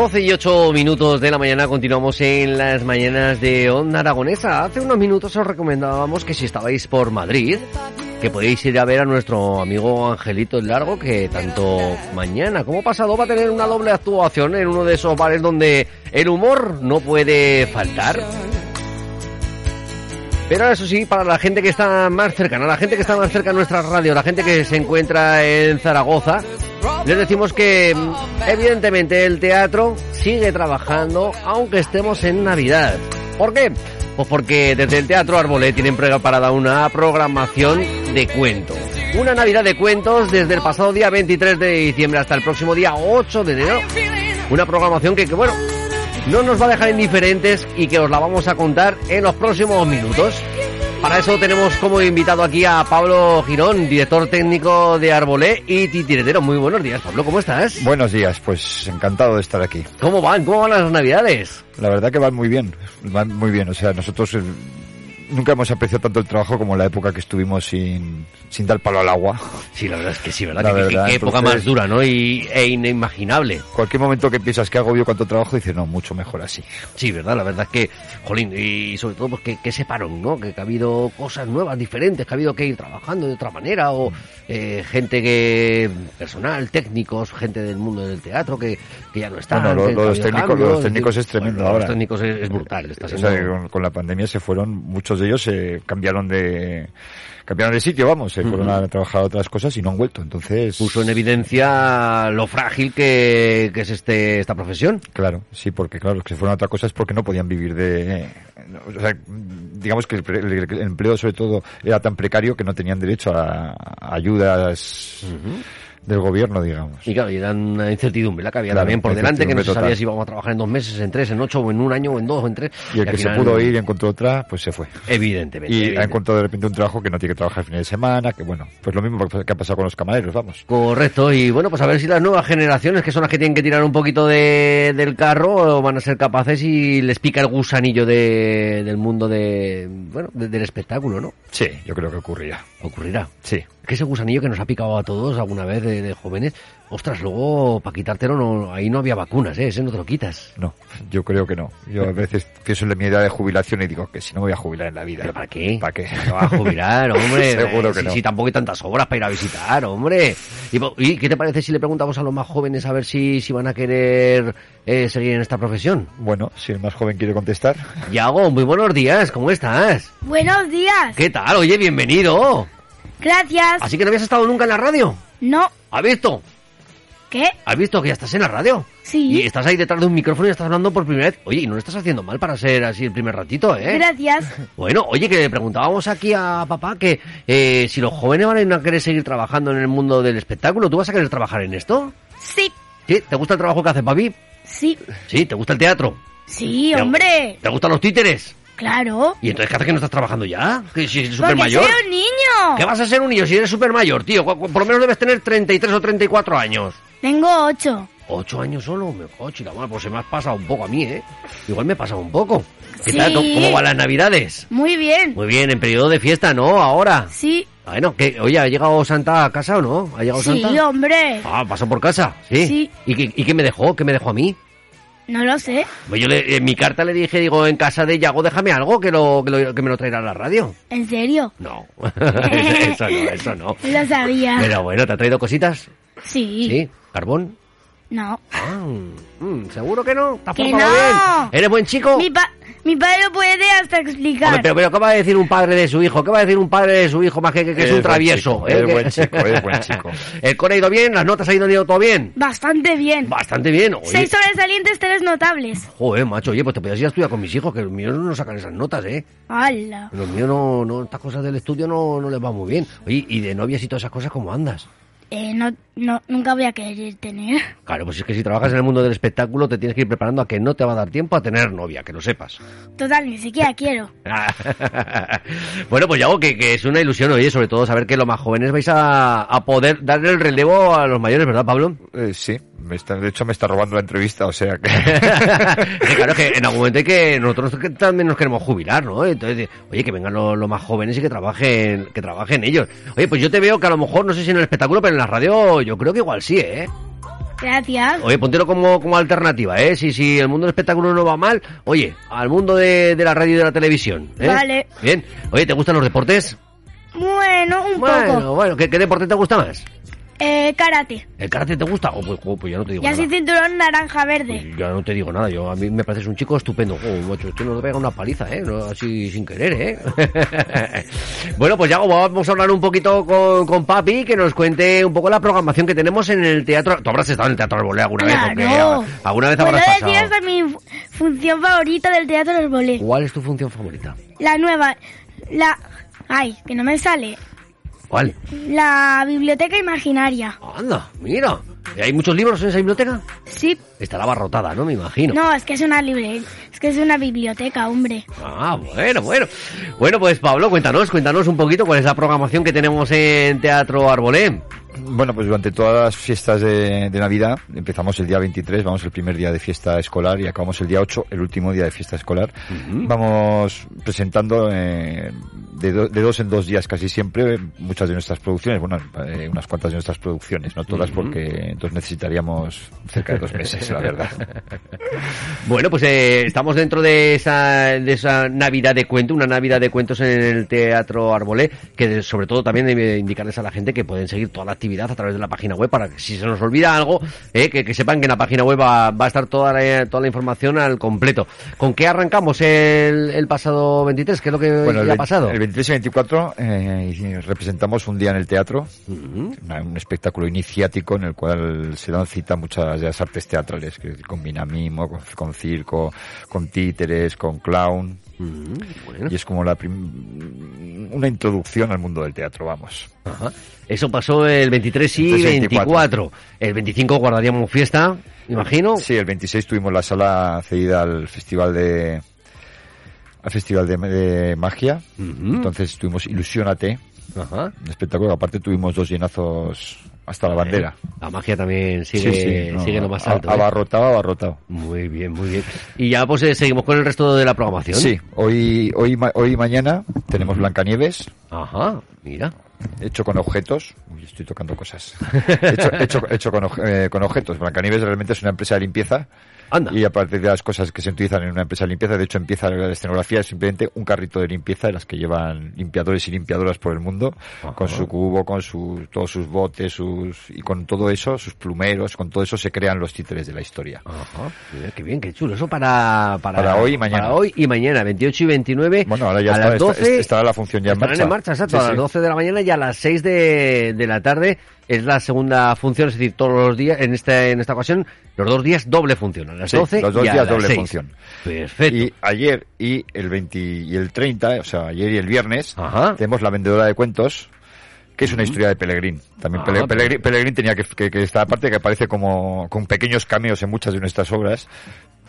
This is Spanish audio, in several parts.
12 y 8 minutos de la mañana continuamos en las mañanas de Onda Aragonesa. Hace unos minutos os recomendábamos que si estabais por Madrid, que podéis ir a ver a nuestro amigo Angelito el Largo, que tanto mañana como pasado va a tener una doble actuación en uno de esos bares donde el humor no puede faltar. Pero eso sí, para la gente que está más cercana, la gente que está más cerca de nuestra radio, la gente que se encuentra en Zaragoza, les decimos que evidentemente el teatro sigue trabajando aunque estemos en Navidad. ¿Por qué? Pues porque desde el Teatro Arbolé tienen preparada una programación de cuentos. Una Navidad de cuentos desde el pasado día 23 de diciembre hasta el próximo día 8 de enero. Una programación que, que bueno, no nos va a dejar indiferentes y que os la vamos a contar en los próximos minutos. Para eso tenemos como invitado aquí a Pablo Girón, director técnico de Arbolé y titiretero. Muy buenos días, Pablo, ¿cómo estás? Buenos días, pues encantado de estar aquí. ¿Cómo van? ¿Cómo van las navidades? La verdad que van muy bien, van muy bien. O sea, nosotros eh, nunca hemos apreciado tanto el trabajo como la época que estuvimos sin, sin dar palo al agua. Sí, la verdad es que sí, ¿verdad? La Que- verdad, qué época más dura, ¿no? Y, e inimaginable. Cualquier momento que piensas que agobio cuánto trabajo, dices, no, mucho mejor así. Sí, ¿verdad? La verdad es que, jolín, y sobre todo pues que, que separon, ¿no? Que, que ha habido cosas nuevas, diferentes, que ha habido que ir trabajando de otra manera, o eh, gente que, personal, técnicos, gente del mundo del teatro que, que ya no. Bueno, lo- que- que ha los técnicos- cambios, los técnicos es bueno, tremendo Los ahora. técnicos es, es brutal, está O sea, con, con la pandemia se fueron, muchos de ellos se cambiaron de cambiaron de sitio, vamos, se fueron a trabajar a otras cosas y no han vuelto. Entonces, puso en evidencia lo frágil que, que es este esta profesión. Claro, sí, porque claro, los que se fueron a otra cosa es porque no podían vivir de... O sea, digamos que el, el- el empleo sobre todo era tan precario que no tenían derecho a, a ayudas del gobierno, digamos. Y claro, y dan una incertidumbre la que había Claro, también por delante, que no se sabía si íbamos a trabajar en dos meses, en tres, en ocho, o en un año, o en dos, o en tres. Y el que se pudo ir y encontró otra, pues se fue. Evidentemente. Y ha encontrado de repente un trabajo que no tiene que trabajar fines de semana, que bueno, pues lo mismo que ha pasado con los camareros, vamos. Correcto, y bueno, pues a ver si las nuevas generaciones, que son las que tienen que tirar un poquito de, del carro, van a ser capaces y les pica el gusanillo de, del mundo de, bueno, de- del espectáculo, ¿no? Sí, yo creo que ocurrirá. Ocurrirá. Sí. Que ese gusanillo que nos ha picado a todos alguna vez de, de jóvenes, ostras, luego para quitártelo no, ahí no había vacunas, ¿eh? Ese no te lo quitas. No, yo creo que no. Yo a veces pienso en mi edad de jubilación y digo que si no me voy a jubilar en la vida. ¿Pero para qué? ¿Para qué? Te vas a jubilar, hombre. Seguro que si, no. si tampoco hay tantas obras para ir a visitar, hombre. Y, ¿y qué te parece si le preguntamos a los más jóvenes a ver si, si van a querer eh, seguir en esta profesión? Bueno, si el más joven quiere contestar. Yago, muy buenos días, ¿cómo estás? Buenos días. ¿Qué tal? Oye, bienvenido. Gracias. Así que no habías estado nunca en la radio. No. ¿Has visto? ¿Qué? ¿Has visto que ya estás en la radio? Sí. Y estás ahí detrás de un micrófono y estás hablando por primera vez. Oye, y no lo estás haciendo mal para ser así el primer ratito, ¿eh? Gracias. Bueno, oye, que le preguntábamos aquí a papá que eh, si los jóvenes van a querer seguir trabajando en el mundo del espectáculo, ¿tú vas a querer trabajar en esto? Sí. ¿Sí? ¿Te gusta el trabajo que hace papi? Sí. ¿Sí? ¿Te gusta el teatro? Sí, ¿Te- hombre. ¿Te gustan los títeres? Claro. ¿Y entonces qué haces que no estás trabajando ya? ¿Que si eres súper mayor? soy un niño. ¿Qué vas a ser un niño si eres súper mayor, tío? Por lo menos debes tener 33 o 34 años. Tengo ocho. ¿Ocho años solo? Me coche, la pues se me ha pasado un poco a mí, ¿eh? Igual me ha pasado un poco. ¿Qué Sí. tal? ¿Cómo, cómo van las navidades? Muy bien. Muy bien, en periodo de fiesta, ¿no? Ahora. Sí. Bueno, que, oye, ¿ha llegado Santa a casa o no? ¿Ha llegado Sí, Santa? hombre. Ah, pasó por casa, ¿sí? Sí. ¿Y, qué, ¿Y qué me dejó? ¿Qué me dejó a mí? No lo sé. Pues yo le- en mi carta le dije, digo, en casa de Yago déjame algo que, lo, que, lo- que me lo traerá a la radio. ¿En serio? No, eso no, eso no. Lo sabía. Pero bueno, ¿te ha traído cositas? Sí. ¿Sí? ¿Carbón? No. Ah, mm, ¿Seguro que no? ¿Te has ¡Que portado no! bien? ¿Eres buen chico? Mi, pa mi padre lo puede hasta explicar. Hombre, pero, pero ¿qué va a decir un padre de su hijo? ¿Qué va a decir un padre de su hijo más que, que, que es un travieso? chico, eh? es Que- buen chico, es buen chico. ¿El cole ha ido bien? ¿Las notas ha ido todo bien? Bastante bien. Bastante bien. Oye, Seis sobresalientes, tres notables. Joder, macho, oye, pues te podías ir a estudiar con mis hijos, que los míos no sacan esas notas, ¿eh? ¡Hala! Los míos no, no, estas cosas del estudio no, no les va muy bien. Oye, y de novias y todas esas cosas, ¿cómo andas? Eh, no, no, nunca voy a querer tener. Claro, pues es que si trabajas en el mundo del espectáculo te tienes que ir preparando a que no te va a dar tiempo a tener novia, que lo sepas. Total, ni siquiera quiero. bueno, pues ya hago que, que es una ilusión, oye, sobre todo saber que los más jóvenes vais a, a poder darle el relevo a los mayores, ¿verdad, Pablo? Eh, sí, me está, de hecho me está robando la entrevista, o sea que... Claro, que en algún momento hay que nosotros también nos queremos jubilar, ¿no? Entonces, oye, que vengan los, los más jóvenes y que trabajen, que trabajen ellos. Oye, pues yo te veo que a lo mejor, no sé si en el espectáculo, pero en la radio yo creo que igual sí, ¿eh? Gracias. Oye, póntelo como, como alternativa, ¿eh? Si, si el mundo del espectáculo no va mal, oye, al mundo de, de la radio y de la televisión. ¿eh? Vale. Bien. Oye, ¿te gustan los deportes? Bueno, un Bueno, poco. bueno, ¿qué, qué deporte te gusta más? Eh, karate. ¿El karate te gusta? Oh, pues, oh, pues ya no te digo Ya nada. soy cinturón naranja verde. Pues ya no te digo nada, yo a mí me pareces un chico estupendo. Oh, macho, este nos pega una paliza, ¿eh? No, así sin querer, ¿eh? bueno, pues ya vamos a hablar un poquito con, con Papi, que nos cuente un poco la programación que tenemos en el teatro. Tú habrás estado en el teatro Arbolé alguna vez, Claro. porque alguna vez habrás decir pasado. mi fu- función favorita del teatro del bolé. ¿Cuál es tu función favorita? La nueva, la... Ay, que no me sale. ¿Cuál? La biblioteca imaginaria. Anda, mira. ¿Y ¿Hay muchos libros en esa biblioteca? Sí. Estará abarrotada, ¿no? Me imagino. No, es que es una libre, es que es una biblioteca, hombre. Ah, bueno, bueno. Bueno, pues Pablo, cuéntanos, cuéntanos un poquito cuál es la programación que tenemos en Teatro Arbolé. Bueno, pues durante todas las fiestas de, de Navidad, empezamos el día 23, vamos el primer día de fiesta escolar y acabamos el día 8, el último día de fiesta escolar. Vamos presentando eh, de, do- de dos en dos días casi siempre muchas de nuestras producciones, bueno, eh, unas cuantas de nuestras producciones, no todas porque entonces necesitaríamos cerca de dos meses, la verdad. Bueno, pues eh, estamos dentro de esa, de esa Navidad de cuento, una Navidad de cuentos en el Teatro Arbolé, que sobre todo también debe indicarles a la gente que pueden seguir toda la actividad a través de la página web para que si se nos olvida algo, eh, que, que sepan que en la página web va, va a estar toda la, toda la información al completo. ¿Con qué arrancamos el, el pasado 23? ¿Qué es lo que Bueno, el, ha pasado? el 23 y 24 eh, representamos un día en el teatro, un espectáculo iniciático en el cual se dan cita muchas de las artes teatrales, que combina mimo, con, con circo, con títeres, con clown, bueno. y es como la prim- una introducción al mundo del teatro, vamos. Ajá. Eso pasó el 23 y 23 y 24. El 25 guardaríamos fiesta, imagino. Sí, el 26 tuvimos la sala cedida al festival de al festival de, de magia, entonces tuvimos Ilusiónate, Ajá. un espectáculo, aparte tuvimos dos llenazos hasta la bandera. La magia también sigue, Sí, sí, no, sigue lo más alto. ¿eh? Abarrotado, abarrotado. Muy bien, muy bien. Y ya pues eh, seguimos con el resto de la programación. Sí, hoy, hoy, ma- hoy y mañana tenemos Blancanieves, Ajá, mira. hecho con objetos. Uy, estoy tocando cosas. hecho hecho, hecho con, oj- eh, con objetos. Blancanieves realmente es una empresa de limpieza. Anda. Y aparte de las cosas que se utilizan en una empresa de limpieza, de hecho empieza la escenografía es simplemente un carrito de limpieza de las que llevan limpiadores y limpiadoras por el mundo, Ajá. con su cubo, con su, todos sus botes, sus, y con todo eso, sus plumeros, con todo eso se crean los títeres de la historia. Ajá, qué bien, qué chulo. Eso para, para, Para hoy y mañana. Para hoy y mañana, 28 y 29. Bueno, ahora ya a está, las está- 12, estará la función ya en marcha. en marcha, exacto. Sí, a las sí. 12 de la mañana y a las 6 de, de la tarde es la segunda función, es decir, todos los días, en esta, en esta ocasión, los dos días doble función. A las Sí, 12 los dos y a días las doble 6. función. Perfecto. Y ayer y el 20 y el 30, o sea, ayer y el viernes, Ajá. tenemos La Vendedora de Cuentos, que es una historia de Pelegrín. También Ah, tenía que, que, que esta parte que aparece como con pequeños cameos en muchas de nuestras obras.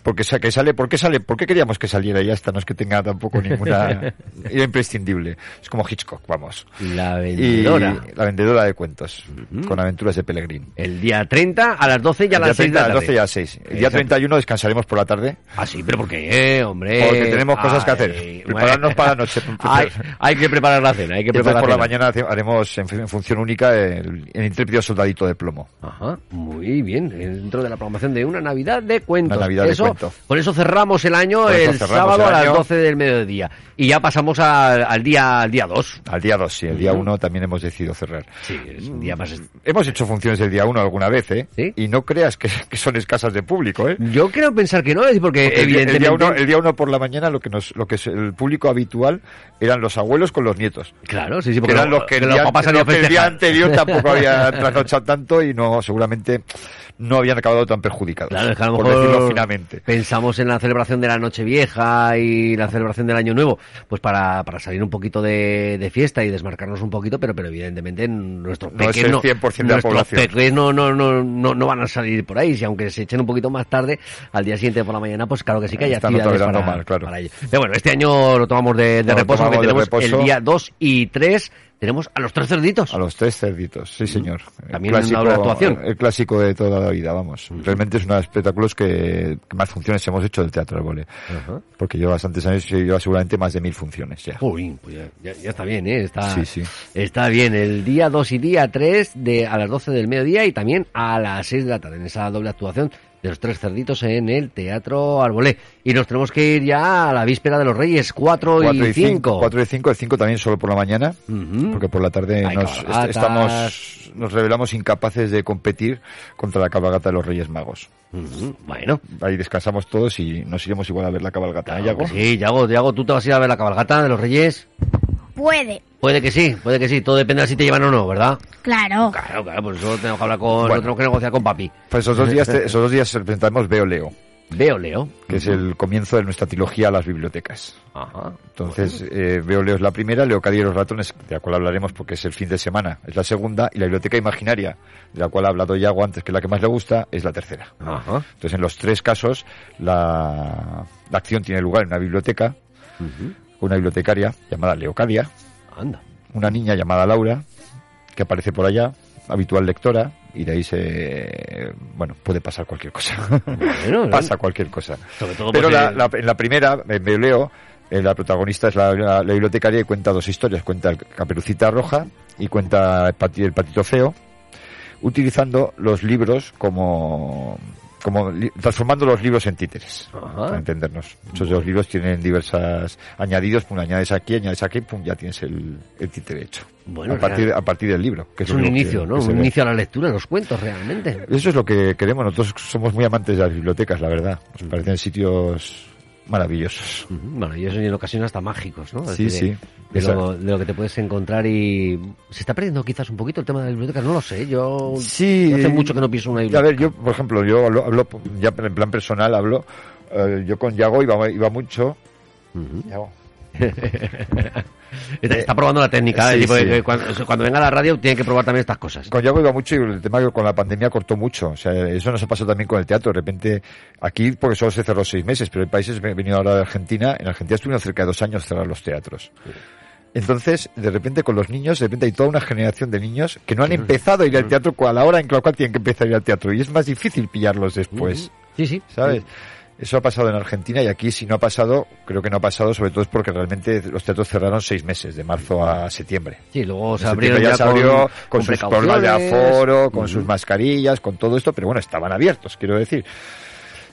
Porque que sale, ¿por qué sale? ¿Por qué queríamos que saliera y ya está? No es que tenga tampoco ninguna, era imprescindible. Es como Hitchcock, vamos. La Y vendedora. la vendedora de cuentos, con aventuras de Pelegrín. El día 30 a las 12 y a las 6 de 30 la a las tarde. 12 y a las 6. El día Exacto. 31 descansaremos por la tarde. Ah, sí, pero ¿por qué, hombre? Porque tenemos cosas que hacer. Prepararnos para la noche. Hay, hay que preparar la cena, hay que Y entonces preparar por la mañana haremos en, función única el, el intrépido soldadito de plomo. Ajá, muy bien. Dentro de la programación de una Navidad de cuentos. Una Navidad de eso, cuento. Con eso cerramos el año el cerramos sábado el a las año. 12 del mediodía. Y ya pasamos al, al día al día 2. Al día 2, sí, el día Ujú. 1 también hemos decidido cerrar. Sí, es un día más... est- Hemos hecho funciones el día 1 alguna vez, ¿eh? ¿Sí? Y no creas que, que son escasas de público, ¿eh? Yo creo pensar que no, es decir, porque, Porque evidentemente... el día, uno, el día uno por la mañana lo que nos, lo que es el público habitual eran los abuelos con los nietos. Claro, sí, sí, Que porque eran lo- los que, que el, los día, papás los que el día anterior tampoco habían trasnochado tanto y no, seguramente no habían acabado tan perjudicados. Claro, es que a lo por mejor decirlo finamente. pensamos en la celebración de la Nochevieja y la celebración del Año Nuevo, pues para, para salir un poquito de, de fiesta y desmarcarnos un poquito, pero, pero evidentemente nuestros No es el no, 100% de la población. no, no, no, no, no van a salir por ahí, si aunque se echen un poquito más tarde, al día siguiente por la mañana, pues claro que sí que hay Están actividades para, mal, claro. para ello. Pero bueno, este año lo tomamos de, de reposo, porque tomamos de tenemos reposo. el día 2 y 3 tenemos a los tres cerditos. A los tres cerditos, sí señor. El También una doble actuación. El clásico de toda la vida, vamos. Realmente es uno de los espectáculos que, que más funciones hemos hecho del Teatro del Vole. Porque yo bastantes años, yo llevo seguramente más de mil funciones ya. Uy, pues ya, ya- ya está bien, ¿eh? Está, Sí, sí. está bien. El día 2 y día 3 de, a las 12 del mediodía y también a las 6 de la tarde en esa doble actuación de los tres cerditos en el Teatro Arbolé. Y nos tenemos que ir ya a la víspera de los Reyes, 4, Cuatro y 5. Cuatro y cinco, el cinco también solo por la mañana. Porque por la tarde nos, est- estamos, nos revelamos incapaces de competir contra la cabalgata de los Reyes Magos. Bueno. Ahí descansamos todos y nos iremos igual a ver la cabalgata. ¿eh, Yago? Sí, Yago, Yago, ¿tú te vas a ir a ver la cabalgata de los Reyes? Puede. Puede que sí, puede que sí. Todo depende de si te llevan o no, ¿verdad? Claro. Claro, claro, por eso tenemos que hablar con, Bueno. tenemos que negociar con papi. Pues esos dos días, te- esos dos días presentamos Veo Leo, Veo, Leo. que es el comienzo de nuestra trilogía a las bibliotecas. Ajá. Entonces, eh, Veo Leo es la primera, Leo Cadí y los ratones, de la cual hablaremos porque es el fin de semana, es la segunda, y la biblioteca imaginaria, de la cual ha hablado Yago antes, que es la que más le gusta, es la tercera. Ajá. Entonces, en los tres casos, la, la acción tiene lugar en una biblioteca, una bibliotecaria llamada Leocadia, Anda. una niña llamada Laura, que aparece por allá, habitual lectora, y de ahí se, bueno, puede pasar cualquier cosa. Bueno, Pasa cualquier cosa. Todo Pero la, la- en la primera, en Leo, eh, la protagonista es la, bibliotecaria y cuenta dos historias. Cuenta el Caperucita Roja y cuenta el Patito Feo, utilizando los libros como, como transformando los libros en títeres, Ajá. para entendernos. Muchos de los libros tienen diversas añadidos, pum, añades aquí, añades aquí, pum, ya tienes el, el títere hecho. Bueno, a partir, real. a partir del libro. Que Es un que- inicio, ¿no? que Un ve. inicio a la lectura, los cuentos, realmente. Eso es lo que queremos. Nosotros somos muy amantes de las bibliotecas, la verdad. Nos parecen sitios maravillosos. Ujú, Bueno, y eso en ocasiones hasta mágicos, ¿no? Sí, decir, sí. De, de lo, de lo que te puedes encontrar y... Se está perdiendo quizás un poquito el tema de las bibliotecas, no lo sé, yo... Sí. Hace mucho que no pienso una A biblioteca. ver, yo, por ejemplo, yo hablo, hablo ya en plan personal, hablo. eh, yo con Yago iba, iba mucho. Yago. Está, está probando la técnica, sí, ¿eh? Tipo, sí. que cuando, cuando venga a la radio tiene que probar también estas cosas. Con Yago iba mucho y el tema que con la pandemia cortó mucho. O sea, eso nos ha pasado también con el teatro. De repente, aquí, porque solo se cerró seis meses, pero hay países, he venido ahora de Argentina, en Argentina estuvieron cerca de dos años cerrar los teatros. Entonces, de repente con los niños, de repente hay toda una generación de niños que no han empezado a ir al teatro a la hora en la cual tienen que empezar a ir al teatro. Y es más difícil pillarlos después. Sí, sí. ¿Sabes? Eso ha pasado en Argentina y aquí si no ha pasado, creo que no ha pasado, sobre todo es porque realmente los teatros cerraron seis meses, de marzo a septiembre. Sí, luego se abrieron ya, se abrió con, con, con sus problemas de aforo, con sus mascarillas, con todo esto, pero bueno, estaban abiertos, quiero decir.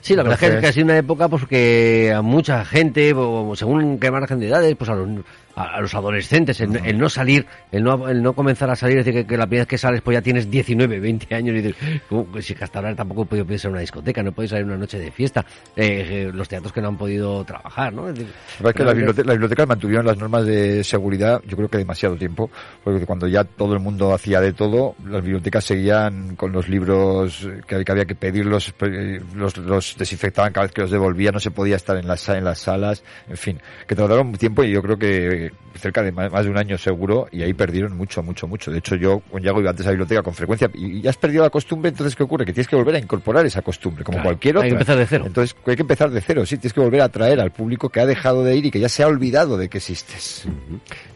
Sí, la verdad es que- Entonces- ha sido una época pues que a mucha gente, según qué margen de edades, pues a los, a, a los adolescentes, el, el no salir, el no, el no comenzar a salir, es decir, que, que la primera vez que sales pues ya tienes 19, 20 años y dices, "¿Cómo que si hasta ahora tampoco he podido pensar en una discoteca, no puedes salir una noche de fiesta, eh, eh, los teatros que no han podido trabajar, ¿no? Es decir, La verdad es que las bibliotecas mantuvieron las normas de seguridad, yo creo que demasiado tiempo, porque cuando ya todo el mundo hacía de todo, las bibliotecas seguían con los libros que, que había que pedirlos, pe- los, los desinfectaban cada vez que los devolvían, no se podía estar en las, en las salas, en fin, que tardaron tiempo y yo creo que cerca de más, de un año seguro y ahí perdieron mucho, mucho, mucho. De hecho, yo con Yago iba antes a la biblioteca con frecuencia y, ya has perdido la costumbre, entonces ¿qué ocurre? Que tienes que volver a incorporar esa costumbre, como Claro, cualquier hay otra. que empezar de cero. Entonces hay que empezar de cero, sí, tienes que volver a atraer al público que ha dejado de ir y que ya se ha olvidado de que existes.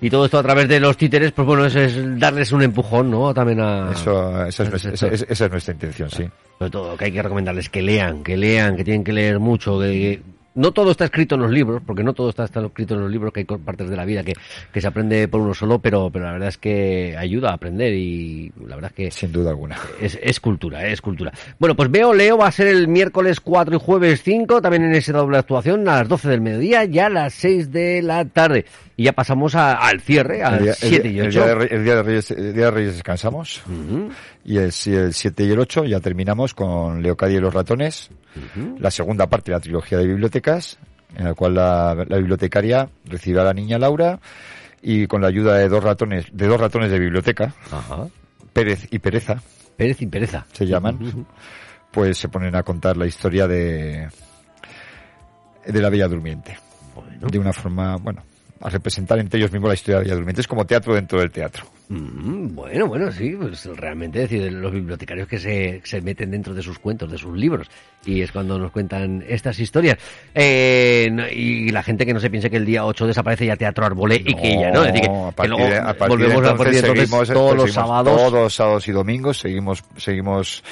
Y todo esto a través de los títeres, pues bueno, eso es darles un empujón, ¿no? También a... Eso, esa, es, esa es nuestra intención, sí. Sobre todo, que hay que recomendarles que lean, que lean, que tienen que leer mucho, que no todo está escrito en los libros, porque no todo está, está escrito en los libros, que hay partes de la vida que, que se aprende por uno solo, pero, pero la verdad es que ayuda a aprender y la verdad es que Sin duda alguna. es, es cultura, es cultura. Bueno, pues veo Leo va a ser el miércoles 4 y jueves 5, también en esa doble actuación, a las 12 del mediodía y a las 6 de la tarde. Y ya pasamos a- al cierre, El al día, el 7 y día- el 8. día de, Re- el día de Reyes, el día de Reyes descansamos y el, el 7 y el 8 ya terminamos con Leocadia y los ratones, la segunda parte de la trilogía de bibliotecas, en la cual la, la bibliotecaria recibe a la niña Laura y con la ayuda de dos ratones, de dos ratones de biblioteca, Ajá. Pérez y Pereza, Pérez y Pereza. se llaman, pues se ponen a contar la historia de de la Bella Durmiente. Bueno. De una forma, bueno, a representar entre ellos mismos la historia de Durmiente. Es como teatro dentro del teatro. Mm, bueno, bueno, sí, pues realmente decir, los bibliotecarios que se, se meten dentro de sus cuentos, de sus libros, y es cuando nos cuentan estas historias. Eh, no- y la gente que no se piense que el día 8 desaparece ya Teatro Arbolé y que ya, ¿no? Es decir, que, a que partir luego de- a partir de volvemos a partir de entonces seguimos- todos los sábados. Todos los sábados y domingos seguimos, seguimos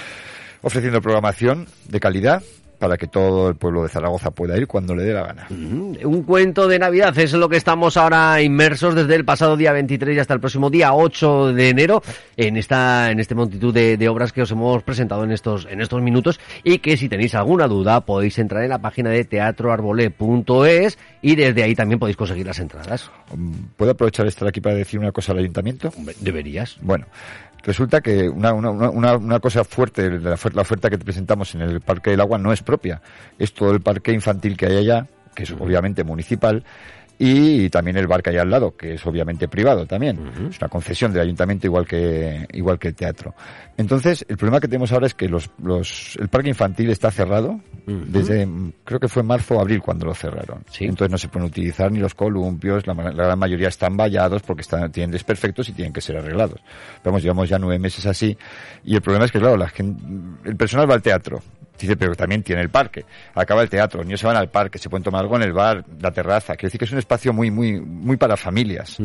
ofreciendo programación de calidad para que todo el pueblo de Zaragoza pueda ir cuando le dé la gana. Un cuento de Navidad es lo que estamos ahora inmersos desde el pasado día 23 y hasta el próximo día 8 de enero en esta en este multitud de, de obras que os hemos presentado en estos en estos minutos y que si tenéis alguna duda podéis entrar en la página de teatroarbolé.es y desde ahí también podéis conseguir las entradas. ¿Puedo aprovechar estar aquí para decir una cosa al ayuntamiento? Deberías. Bueno, resulta que una, una, una, una cosa fuerte, la, la oferta que te presentamos en el Parque del Agua no es propia. Es todo el parque infantil que hay allá, que es obviamente municipal, y también el bar que hay al lado, que es obviamente privado también. Es una concesión del ayuntamiento igual que, igual que el teatro. Entonces, el problema que tenemos ahora es que los, los, el parque infantil está cerrado desde, mm, creo que fue marzo o abril cuando lo cerraron. Sí. Entonces no se pueden utilizar ni los columpios, la, la gran mayoría están vallados porque están, tienen desperfectos y tienen que ser arreglados. Pero vamos, llevamos ya nueve meses así y el problema es que, claro, la gente, el personal va al teatro. Dice, pero también tiene el parque. Acaba el teatro, los niños se van al parque, se pueden tomar algo en el bar, la terraza. Quiere decir que es un espacio muy, muy, muy para familias.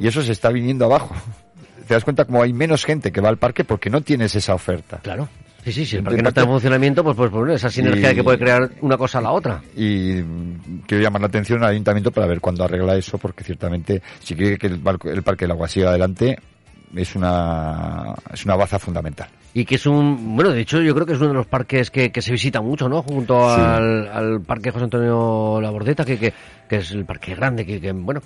Y eso se está viniendo abajo. Te das cuenta como hay menos gente que va al parque porque no tienes esa oferta. Claro. Sí, sí, si el parque no está en funcionamiento, pues, pues, pues esa sinergia Y- que puede crear una cosa a la otra. y quiero llamar la atención al ayuntamiento para ver cuándo arregla eso, porque ciertamente si quiere que el, el Parque del Agua siga adelante, es una, es una baza fundamental. Y que es un, bueno, de hecho yo creo que es uno de los parques que, que se visita mucho, ¿no? Junto Sí. al, al parque José Antonio Labordeta, que, que, que es el parque grande, que, que, bueno,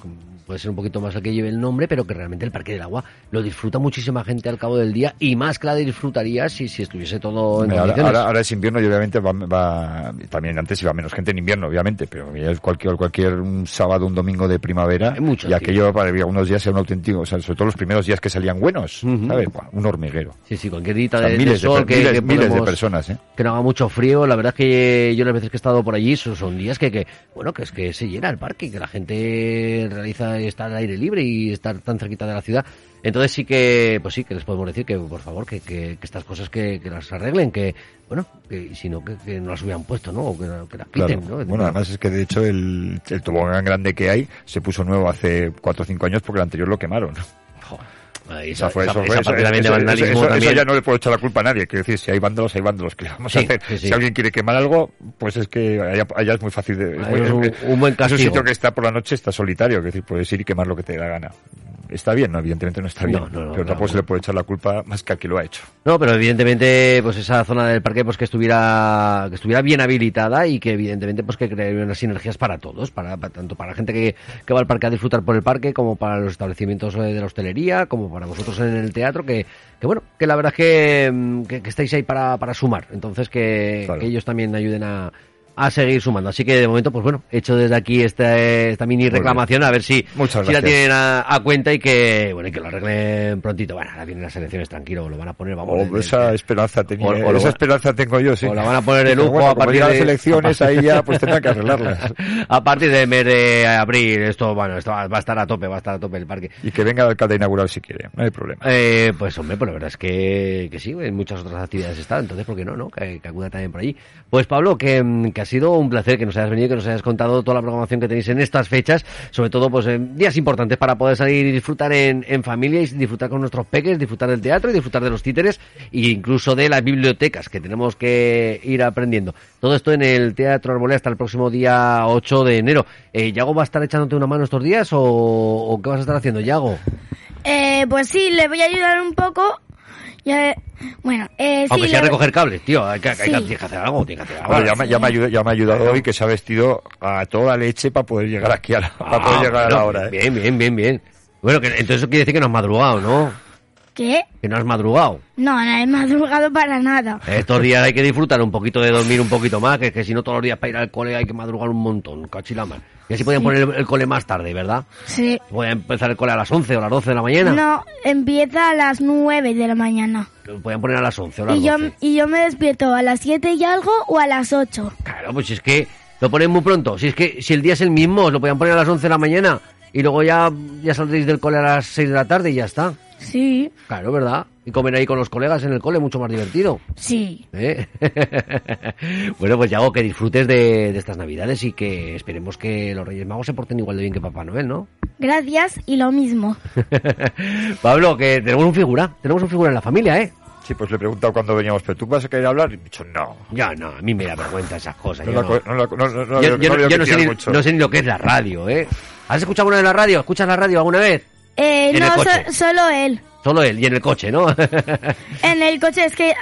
puede ser un poquito más el que lleve el nombre, pero que realmente el parque del agua lo disfruta muchísima gente al cabo del día y más que la disfrutaría si, si estuviese todo en Ahora, ahora- ahora es invierno y obviamente va, va- también antes iba menos gente en invierno, obviamente, pero ya es cualquier, cualquier un sábado, un domingo de primavera Hay mucho y aquello para algunos días era un auténtico, o sea, sobre todo los primeros días que salían buenos. ¿sabes? Buah, Un hormiguero. Sí, sí, cualquier dita O sea, de, de miles, de, sol per- que, miles, que miles de podemos- personas, ¿eh? que no haga mucho frío. La verdad es que yo las veces que he estado por allí son, son días que, que, bueno, que es que se llena el parque, que la gente realiza estar al aire libre y estar tan cerquita de la ciudad. Entonces sí que, pues sí, que les podemos decir que por favor que, que, que estas cosas que, que las arreglen, que, bueno, que si no, que, que no las hubieran puesto, ¿no? O que, las Claro. quiten, ¿no? Es decir, Bueno, además es que de hecho el, el tobogán grande que hay se puso nuevo hace cuatro o cinco años porque el anterior lo quemaron. joder, ahí Esa fue- esa- eso esa eso- vandalismo ya no le puedo echar la culpa a nadie. Quiero decir, si hay vándalos, hay vándalos. ¿Qué vamos Sí, a hacer? sí, sí. Si alguien quiere quemar algo, pues es que allá, allá es muy fácil de... es muy- un- es- un buen es un castigo. sitio que está por la noche, está solitario. Decir, puedes ir y quemar lo que te dé la gana. ¿Está bien? No, evidentemente no está bien. No, no, no, pero tampoco se le puede echar la culpa más que al que lo ha hecho. No, pero evidentemente, pues esa zona del parque, pues que estuviera, que estuviera bien habilitada y que evidentemente, pues que crearía unas sinergias para todos, para, para- tanto para la gente que, que va al parque a disfrutar por el parque, como para los establecimientos eh, de la hostelería, como para vosotros en el teatro, que, que bueno, que la verdad es que, mm, que, que estáis ahí para, para sumar, entonces que, Claro. que ellos también ayuden a, a seguir sumando. Así que de momento, pues bueno, he hecho desde aquí esta, esta mini reclamación, a ver si, si la tienen a, a cuenta y que, bueno, y que lo arreglen prontito. Bueno, ahora vienen las elecciones, tranquilo, lo van a poner, vamos. O desde- Oh, esa esperanza tenía, o- esa esperanza tengo yo, sí. o la van a poner de lujo bueno, a partir de- las elecciones, ahí ya pues tendrán que arreglarlas. a partir del mes de abril, esto, bueno, esto va va a estar a tope, va a estar a tope el parque. Y que venga el alcalde a inaugurar si quiere, no hay problema. Eh, pues hombre, pues la verdad es que, que sí, en muchas otras actividades está, entonces ¿por qué no, no? Que, que acuda también por allí. Pues Pablo, que, que sido un placer que nos hayas venido, que nos hayas contado toda la programación que tenéis en estas fechas, sobre todo pues en días importantes para poder salir y disfrutar en, en familia y disfrutar con nuestros peques, disfrutar del teatro y disfrutar de los títeres e incluso de las bibliotecas que tenemos que ir aprendiendo. Todo esto en el Teatro Arbolé hasta el próximo día 8 de enero. Eh, ¿Yago va a estar echándote una mano estos días o, o qué vas a estar haciendo, Yago? Eh, pues sí, le voy a ayudar un poco. Ya, bueno, eh, sí. Aunque sea recoger cables, tío, hay que, hay que- Sí. tienes que hacer algo, tienes que hacer algo. Bueno, ya, me, ya, me ha ayudado, ya me ha ayudado hoy que se ha vestido a toda leche para poder llegar aquí a la, para poder Ah, llegar a la hora. ¿eh? Bien, bien, bien, bien. Bueno, que, entonces eso quiere decir que no has madrugado, ¿no? ¿Qué? Que no has madrugado. No, no he madrugado para nada. Estos días hay que disfrutar un poquito de dormir un poquito más, que es que si no todos los días para ir al cole hay que madrugar un montón, cachilaman. Y así podían poner el, el cole más tarde, ¿verdad? Sí. Podían empezar el cole a las 11 o a las 12 de la mañana. No, empieza a las 9 de la mañana. Lo Podían poner a las 11 o a las Y yo, 12. y yo me despierto a las 7 y algo o a las 8. Claro, pues si es que lo ponen muy pronto. Si es que si el día es el mismo, lo podían poner a las 11 de la mañana y luego ya, ya saldréis del cole a las 6 de la tarde y ya está. Sí, Claro, ¿verdad? Y comer ahí con los colegas en el cole, mucho más divertido. sí. ¿eh? bueno, pues Yago, que disfrutes de, de estas navidades y que esperemos que los Reyes Magos se porten igual de bien que Papá Noel, ¿no? Gracias y lo mismo. Pablo, que tenemos un figura, tenemos un figura en la familia, ¿eh? Sí, pues le he preguntado cuando veníamos, ¿pero tú vas a querer hablar? Y me ha dicho, no. Ya, no, a mí me da vergüenza esas cosas. No, yo no sé ni lo que es la radio, ¿eh? ¿Has escuchado alguna de la radio? ¿Escuchas la radio alguna vez? Eh, En el no, coche. so- solo él. Solo él, y en el coche, ¿no? En el coche es que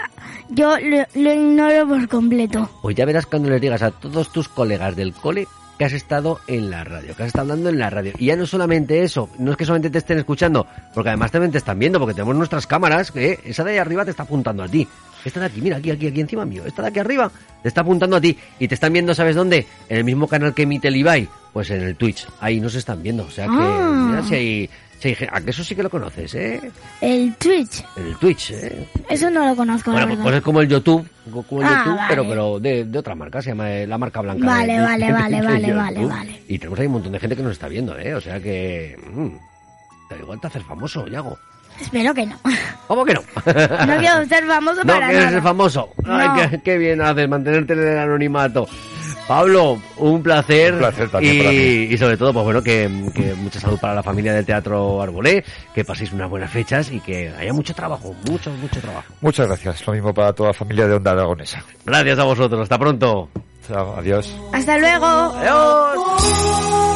yo lo, lo ignoro por completo. pues ya verás cuando les digas a todos tus colegas del cole que has estado en la radio, que has estado hablando en la radio. Y ya no solamente eso, no es que solamente te estén escuchando, porque además también te están viendo, porque tenemos nuestras cámaras, que esa de ahí arriba te está apuntando a ti. Esta de aquí, mira, aquí, aquí, aquí encima mío, esta de aquí arriba te está apuntando a ti. Y te están viendo, ¿sabes dónde? En el mismo canal que emite el Ibai, pues en el Twitch. Ahí nos están viendo, o sea que, Ah. mira, si hay... Gen- ¿A que eso sí que lo conoces, eh? El Twitch. El Twitch, eh. Eso no lo conozco, Bueno, la pues, pues es como el YouTube, como el Ah, YouTube, vale. pero, pero de, de otra marca, se llama eh, la marca blanca. Vale, de- vale, vale, vale, vale, vale. Y tenemos ahí un montón de gente que nos está viendo, ¿eh? O sea que... mm, da igual te hacer famoso, Yago. Espero que no. ¿Cómo que no? No quiero ser famoso No para quieres nada. ser famoso. Ay, No. qué, qué bien haces mantenerte en el anonimato. Pablo, un placer. Un placer también y, para mí. y sobre todo, pues bueno, que, que mucha salud para la familia del Teatro Arbolé, que paséis unas buenas fechas y que haya mucho trabajo, mucho, mucho trabajo. Muchas gracias. Lo mismo para toda la familia de Onda Aragonesa. Gracias a vosotros. Hasta pronto. Chao, adiós. Hasta luego. Adiós.